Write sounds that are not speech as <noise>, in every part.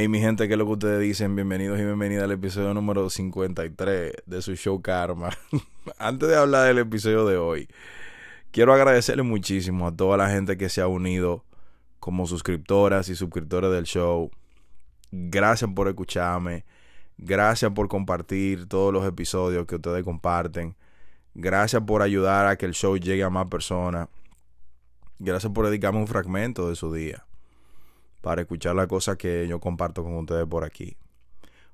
Hey mi gente, ¿qué es lo que ustedes dicen? Bienvenidos y bienvenidas al episodio número 53 de su show Karma. <laughs> Antes de hablar del episodio de hoy, quiero agradecerle muchísimo a toda la gente que se ha unido como suscriptoras y suscriptores del show. Gracias por escucharme. Gracias por compartir todos los episodios que ustedes comparten. Gracias por ayudar a que el show llegue a más personas. Gracias por dedicarme un fragmento de su día para escuchar la cosa que yo comparto con ustedes por aquí.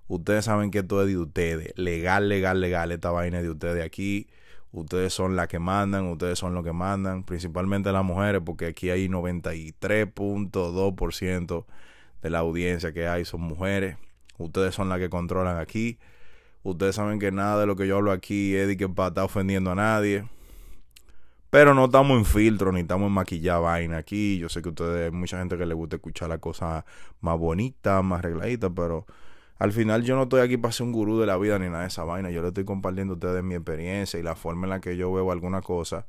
Ustedes saben que esto es de ustedes. Legal, legal, legal. Esta vaina es de ustedes aquí. Ustedes son las que mandan, ustedes son los que mandan, principalmente las mujeres, porque aquí hay 93.2% de la audiencia que hay son mujeres. Ustedes son las que controlan aquí. Ustedes saben que nada de lo que yo hablo aquí es de que para estar ofendiendo a nadie. Pero no estamos en filtro, ni estamos en maquillar vaina aquí. Yo sé que ustedes, mucha gente que le gusta escuchar la cosa más bonita, más arregladita, pero al final yo no estoy aquí para ser un gurú de la vida ni nada de esa vaina. Yo le estoy compartiendo a ustedes mi experiencia y la forma en la que yo veo alguna cosa.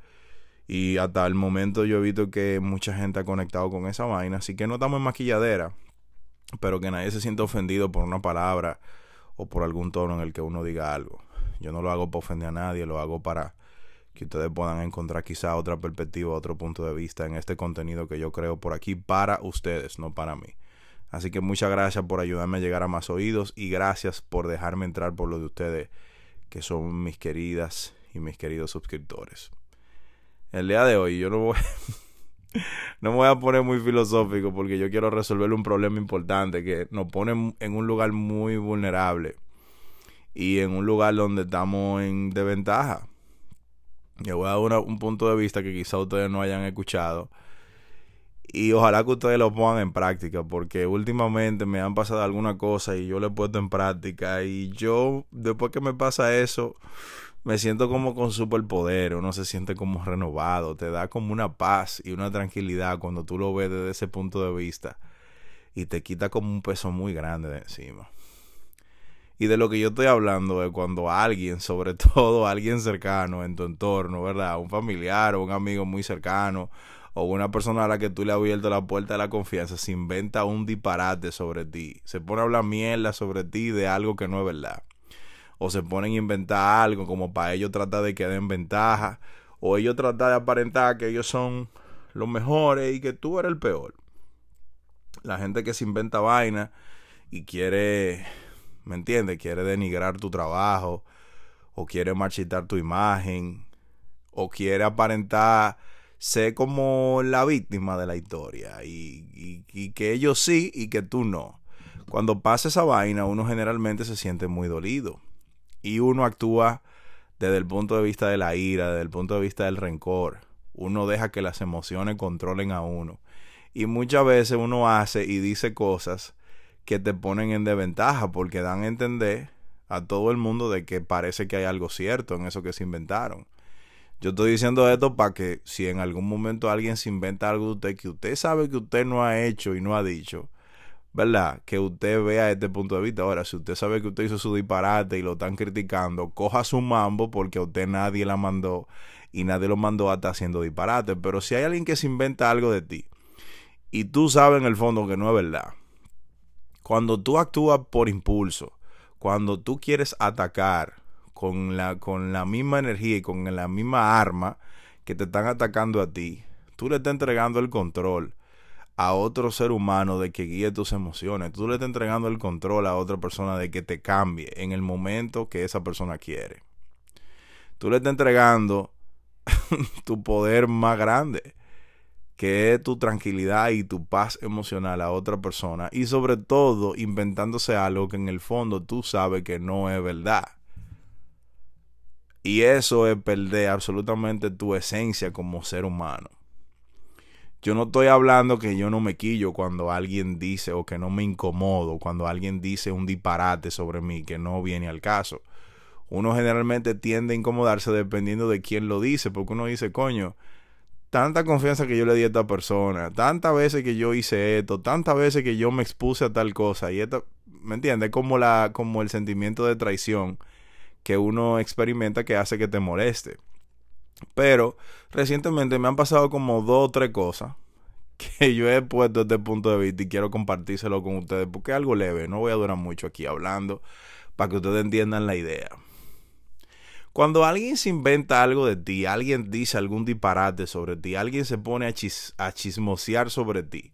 Y hasta el momento yo he visto que mucha gente ha conectado con esa vaina. Así que no estamos en maquilladera. Pero que nadie se sienta ofendido por una palabra o por algún tono en el que uno diga algo. Yo no lo hago para ofender a nadie, lo hago para que ustedes puedan encontrar quizá otra perspectiva, otro punto de vista en este contenido que yo creo por aquí para ustedes, no para mí. Así que muchas gracias por ayudarme a llegar a más oídos y gracias por dejarme entrar por lo de ustedes, que son mis queridas y mis queridos suscriptores. El día de hoy yo no voy, <laughs> no voy a poner muy filosófico porque yo quiero resolver un problema importante que nos pone en un lugar muy vulnerable y en un lugar donde estamos en desventaja yo voy a dar un punto de vista que quizá ustedes no hayan escuchado. Y ojalá que ustedes lo pongan en práctica, porque últimamente me han pasado alguna cosa y yo lo he puesto en práctica. Y yo, después que me pasa eso, me siento como con superpoder, uno se siente como renovado, te da como una paz y una tranquilidad cuando tú lo ves desde ese punto de vista. Y te quita como un peso muy grande de encima. Y de lo que yo estoy hablando es cuando alguien, sobre <laughs> todo alguien cercano en tu entorno, ¿verdad? Un familiar o un amigo muy cercano o una persona a la que tú le has abierto la puerta de la confianza se inventa un disparate sobre ti. Se pone a hablar mierda sobre ti de algo que no es verdad. O se ponen a inventar algo como para ellos tratar de que den ventaja. O ellos tratar de aparentar que ellos son los mejores y que tú eres el peor. La gente que se inventa vaina y quiere ¿me entiendes? Quiere denigrar tu trabajo, o quiere marchitar tu imagen, o quiere aparentar ser como la víctima de la historia, y, y, que ellos sí y que tú no. Cuando pasa esa vaina, uno generalmente se siente muy dolido, y uno actúa desde el punto de vista de la ira, desde el punto de vista del rencor. Uno deja que las emociones controlen a uno. Y muchas veces uno hace y dice cosas que te ponen en desventaja porque dan a entender a todo el mundo de que parece que hay algo cierto en eso que se inventaron. Yo estoy diciendo esto para que si en algún momento alguien se inventa algo de usted que usted sabe que usted no ha hecho y no ha dicho, ¿verdad? Que usted vea este punto de vista. Ahora, si usted sabe que usted hizo su disparate y lo están criticando, coja su mambo porque a usted nadie la mandó y nadie lo mandó a estar haciendo disparate. Pero si hay alguien que se inventa algo de ti y tú sabes en el fondo que no es verdad, cuando tú actúas por impulso, cuando tú quieres atacar con la, con la misma energía y con la misma arma que te están atacando a ti, tú le estás entregando el control a otro ser humano de que guíe tus emociones. Tú le estás entregando el control a otra persona de que te cambie en el momento que esa persona quiere. Tú le estás entregando <laughs> tu poder más grande que es tu tranquilidad y tu paz emocional a otra persona y sobre todo inventándose algo que en el fondo tú sabes que no es verdad. Y eso es perder absolutamente tu esencia como ser humano. Yo no estoy hablando que yo no me quillo cuando alguien dice o que no me incomodo cuando alguien dice un disparate sobre mí que no viene al caso. Uno generalmente tiende a incomodarse dependiendo de quién lo dice, porque uno dice, coño, tanta confianza que yo le di a esta persona, tantas veces que yo hice esto, tantas veces que yo me expuse a tal cosa y esta, ¿me entiendes? Como la como el sentimiento de traición que uno experimenta que hace que te moleste. Pero recientemente me han pasado como dos o tres cosas que yo he puesto desde punto de vista y quiero compartírselo con ustedes porque es algo leve, no voy a durar mucho aquí hablando para que ustedes entiendan la idea. Cuando alguien se inventa algo de ti, alguien dice algún disparate sobre ti, alguien se pone a, chismosear sobre ti,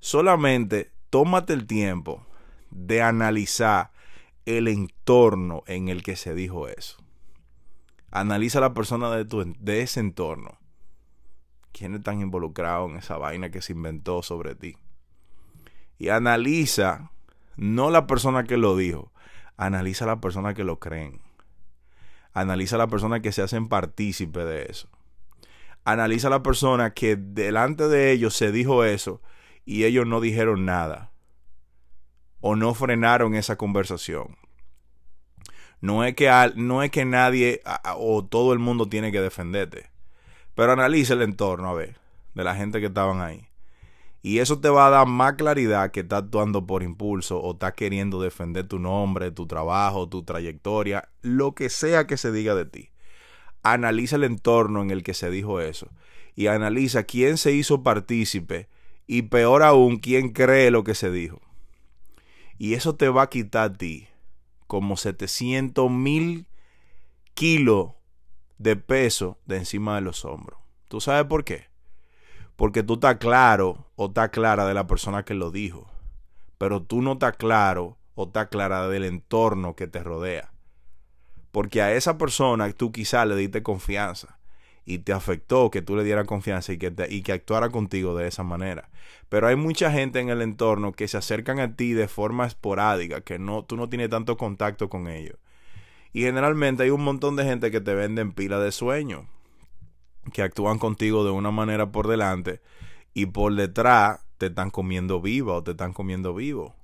solamente tómate el tiempo de analizar el entorno en el que se dijo eso. Analiza a la persona de, tu, de ese entorno. ¿Quiénes están involucrados en esa vaina que se inventó sobre ti? Y analiza, no la persona que lo dijo, analiza a la persona que lo creen. Analiza a la persona que se hacen partícipe de eso. Analiza a la persona que delante de ellos se dijo eso y ellos no dijeron nada. O no frenaron esa conversación. No es que, no es que nadie o todo el mundo tiene que defenderte. Pero analiza el entorno, a ver, de la gente que estaban ahí. Y eso te va a dar más claridad que está actuando por impulso o está queriendo defender tu nombre, tu trabajo, tu trayectoria, lo que sea que se diga de ti. Analiza el entorno en el que se dijo eso. Y analiza quién se hizo partícipe y peor aún, quién cree lo que se dijo. Y eso te va a quitar a ti como 700 mil kilos de peso de encima de los hombros. ¿Tú sabes por qué? Porque tú estás claro o estás clara de la persona que lo dijo, pero tú no estás claro o estás clara del entorno que te rodea. Porque a esa persona tú quizás le diste confianza y te afectó que tú le dieras confianza y que, y que actuara contigo de esa manera. Pero hay mucha gente en el entorno que se acercan a ti de forma esporádica, que no, tú no tienes tanto contacto con ellos. Y generalmente hay un montón de gente que te venden pila de sueño, que actúan contigo de una manera por delante y por detrás te están comiendo viva o te están comiendo vivo.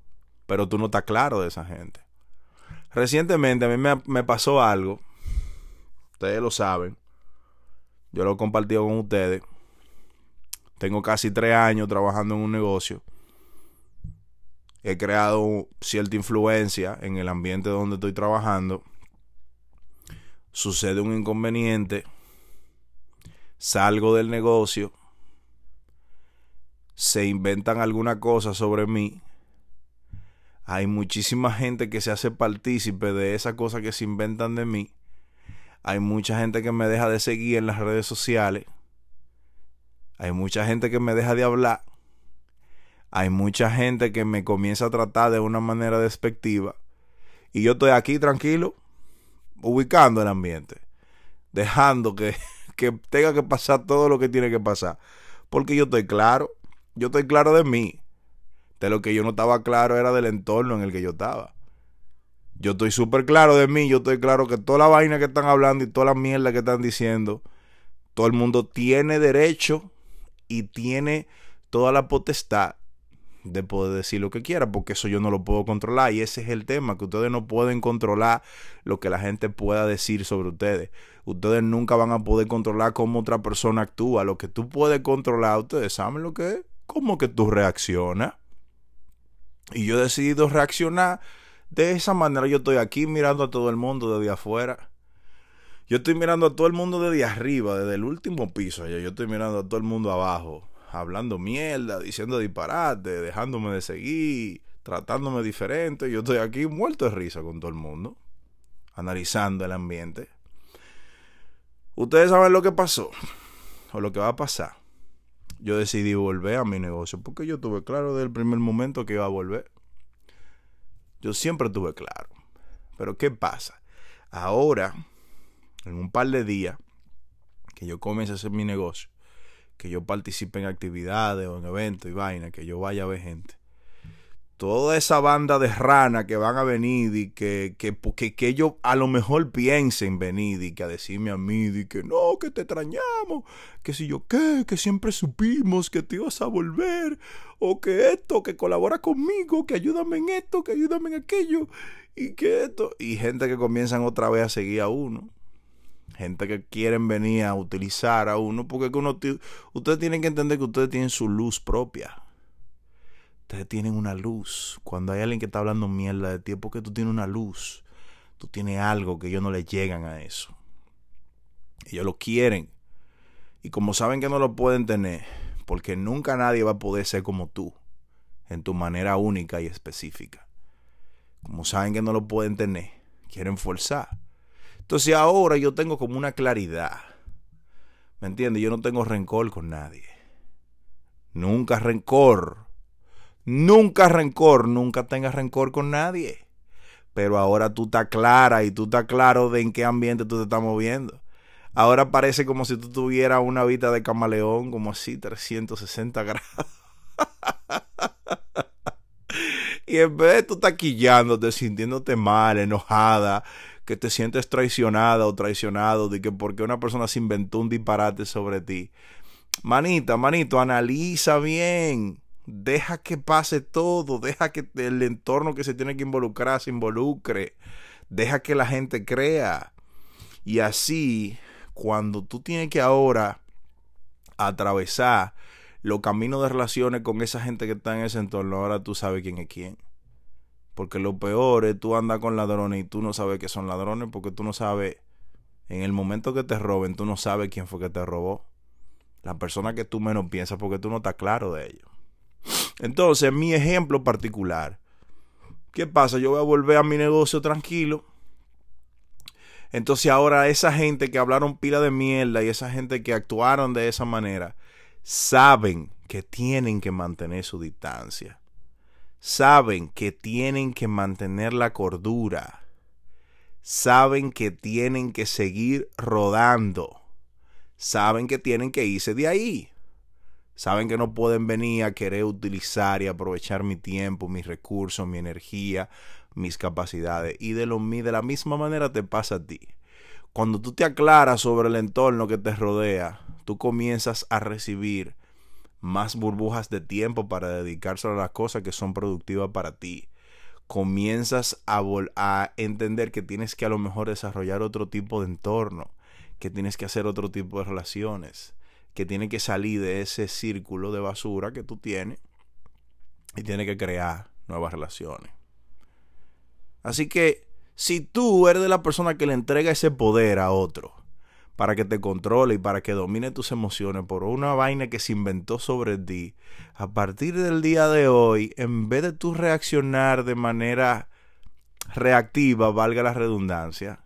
Pero tú no estás claro de esa gente. Recientemente a mí me, me pasó algo, ustedes lo saben, yo lo he compartido con ustedes. Tengo casi tres años trabajando en un negocio. He creado cierta influencia en el ambiente donde estoy trabajando. Sucede un inconveniente. Salgo del negocio. Se inventan alguna cosa sobre mí. Hay muchísima gente que se hace partícipe de esa cosa que se inventan de mí hay mucha gente que me deja de seguir en las redes sociales. Hay mucha gente que me deja de hablar. Hay mucha gente que me comienza a tratar de una manera despectiva. Y yo estoy aquí tranquilo, ubicando el ambiente. Dejando que, <laughs> que tenga que pasar todo lo que tiene que pasar. Porque yo estoy claro. Yo estoy claro de mí. De lo que yo no estaba claro era del entorno en el que yo estaba. Yo estoy súper claro de mí, yo estoy claro que toda la vaina que están hablando y toda la mierda que están diciendo, todo el mundo tiene derecho y tiene toda la potestad de poder decir lo que quiera, porque eso yo no lo puedo controlar y ese es el tema, que ustedes no pueden controlar lo que la gente pueda decir sobre ustedes. Ustedes nunca van a poder controlar cómo otra persona actúa. Lo que tú puedes controlar, ustedes saben lo que es, cómo que tú reaccionas. Y yo he decidido reaccionar de esa manera yo estoy aquí mirando a todo el mundo desde afuera. Yo estoy mirando a todo el mundo desde arriba, desde el último piso. Yo estoy mirando a todo el mundo abajo, hablando mierda, diciendo disparate, dejándome de seguir, tratándome diferente. Yo estoy aquí muerto de risa con todo el mundo, analizando el ambiente. Ustedes saben lo que pasó, o lo que va a pasar. Yo decidí volver a mi negocio porque yo tuve claro desde el primer momento que iba a volver. Yo siempre tuve claro. Pero ¿qué pasa? Ahora, en un par de días, que yo comience a hacer mi negocio, que yo participe en actividades o en eventos y vainas, que yo vaya a ver gente. toda esa banda de rana que van a venir y que, que, que, que, ellos a lo mejor piensen venir y que a decirme a mí y que no, que te extrañamos, que si yo qué, que siempre supimos que te ibas a volver, o que esto, que colabora conmigo, que ayúdame en esto, que ayúdame en aquello, y que esto, y gente que comienzan otra vez a seguir a uno. Gente que quieren venir a utilizar a uno, porque uno, ustedes tienen que entender que ustedes tienen su luz propia Ustedes tienen una luz. Cuando hay alguien que está hablando mierda de ti, es porque tú tienes una luz. Tú tienes algo que ellos no le llegan a eso. Ellos lo quieren. Y como saben que no lo pueden tener, porque nunca nadie va a poder ser como tú, en tu manera única y específica. Como saben que no lo pueden tener, quieren forzar. Entonces ahora yo tengo como una claridad. ¿Me entiendes? Yo no tengo rencor con nadie. Nunca rencor. Nunca rencor, nunca tengas rencor con nadie. Pero ahora tú estás clara y tú estás claro de en qué ambiente tú te estás moviendo. Ahora parece como si tú tuvieras una vida de camaleón, como así, 360 grados. <laughs> y en vez de tú taquillándote, sintiéndote mal, enojada, que te sientes traicionada o traicionado, de que porque una persona se inventó un disparate sobre ti. Manita, manito, analiza bien Deja que pase todo, deja que el entorno que se tiene que involucrar se involucre, deja que la gente crea. Y así, cuando tú tienes que ahora atravesar los caminos de relaciones con esa gente que está en ese entorno, ahora tú sabes quién es quién. Porque lo peor es tú andas con ladrones y tú no sabes que son ladrones porque tú no sabes, en el momento que te roben, tú no sabes quién fue que te robó. La persona que tú menos piensas porque tú no estás claro de ello. Entonces, mi ejemplo particular. ¿Qué pasa? Yo voy a volver a mi negocio tranquilo. Entonces ahora esa gente que hablaron pila de mierda y esa gente que actuaron de esa manera, saben que tienen que mantener su distancia. Saben que tienen que mantener la cordura. Saben que tienen que seguir rodando. Saben que tienen que irse de ahí. Saben que no pueden venir a querer utilizar y aprovechar mi tiempo, mis recursos, mi energía, mis capacidades. Y de, lo, de la misma manera te pasa a ti. Cuando tú te aclaras sobre el entorno que te rodea, tú comienzas a recibir más burbujas de tiempo para dedicarse a las cosas que son productivas para ti. Comienzas a, a entender que tienes que a lo mejor desarrollar otro tipo de entorno, que tienes que hacer otro tipo de relaciones que tiene que salir de ese círculo de basura que tú tienes y tiene que crear nuevas relaciones. Así que si tú eres de la persona que le entrega ese poder a otro para que te controle y para que domine tus emociones por una vaina que se inventó sobre ti, a partir del día de hoy, en vez de tú reaccionar de manera reactiva, valga la redundancia,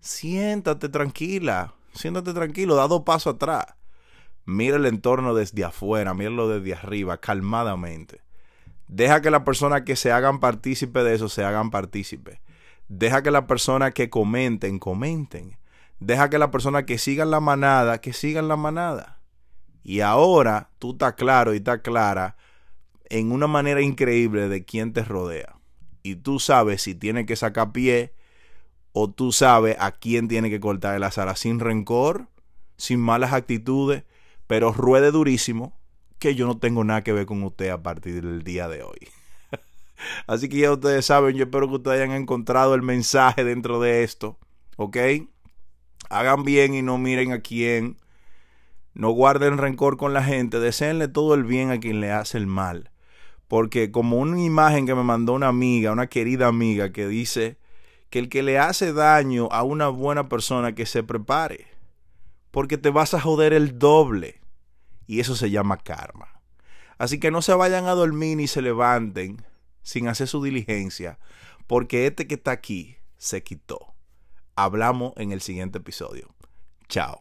siéntate tranquila, siéntate tranquilo, da dos pasos atrás Mira el entorno desde afuera, míralo desde arriba, calmadamente. Deja que la persona que se hagan partícipe de eso se hagan partícipe. Deja que la persona que comenten, comenten. Deja que la persona que sigan la manada, que sigan la manada. Y ahora tú estás claro y estás clara en una manera increíble de quién te rodea. Y tú sabes si tiene que sacar pie o tú sabes a quién tiene que cortar el azar sin rencor, sin malas actitudes pero ruede durísimo que yo no tengo nada que ver con usted a partir del día de hoy. <laughs> Así que ya ustedes saben, yo espero que ustedes hayan encontrado el mensaje dentro de esto, ¿ok? Hagan bien y no miren a quién. No guarden rencor con la gente, deseenle todo el bien a quien le hace el mal. Porque como una imagen que me mandó una amiga, una querida amiga, que dice que el que le hace daño a una buena persona que se prepare porque te vas a joder el doble. Y eso se llama karma. Así que no se vayan a dormir ni se levanten sin hacer su diligencia, porque este que está aquí se quitó. Hablamos en el siguiente episodio. Chao.